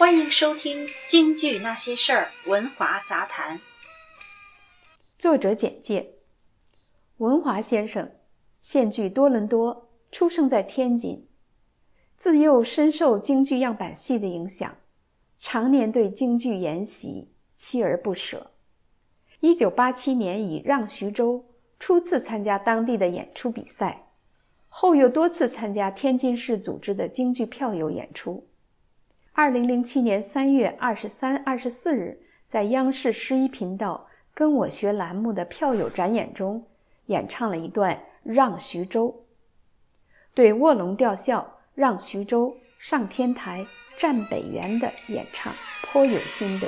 欢迎收听《京剧那些事儿》文华杂谈。作者简介：文华先生，现居多伦多，出生在天津，自幼深受京剧样板戏的影响，常年对京剧研习，锲而不舍。一九八七年以《让徐州》初次参加当地的演出比赛，后又多次参加天津市组织的京剧票友演出。二零零七年三月二十三、二十四日，在央视十一频道《跟我学》栏目的票友展演中，演唱了一段《让徐州》，对卧龙吊孝《让徐州》上天台、站北园的演唱颇有心得。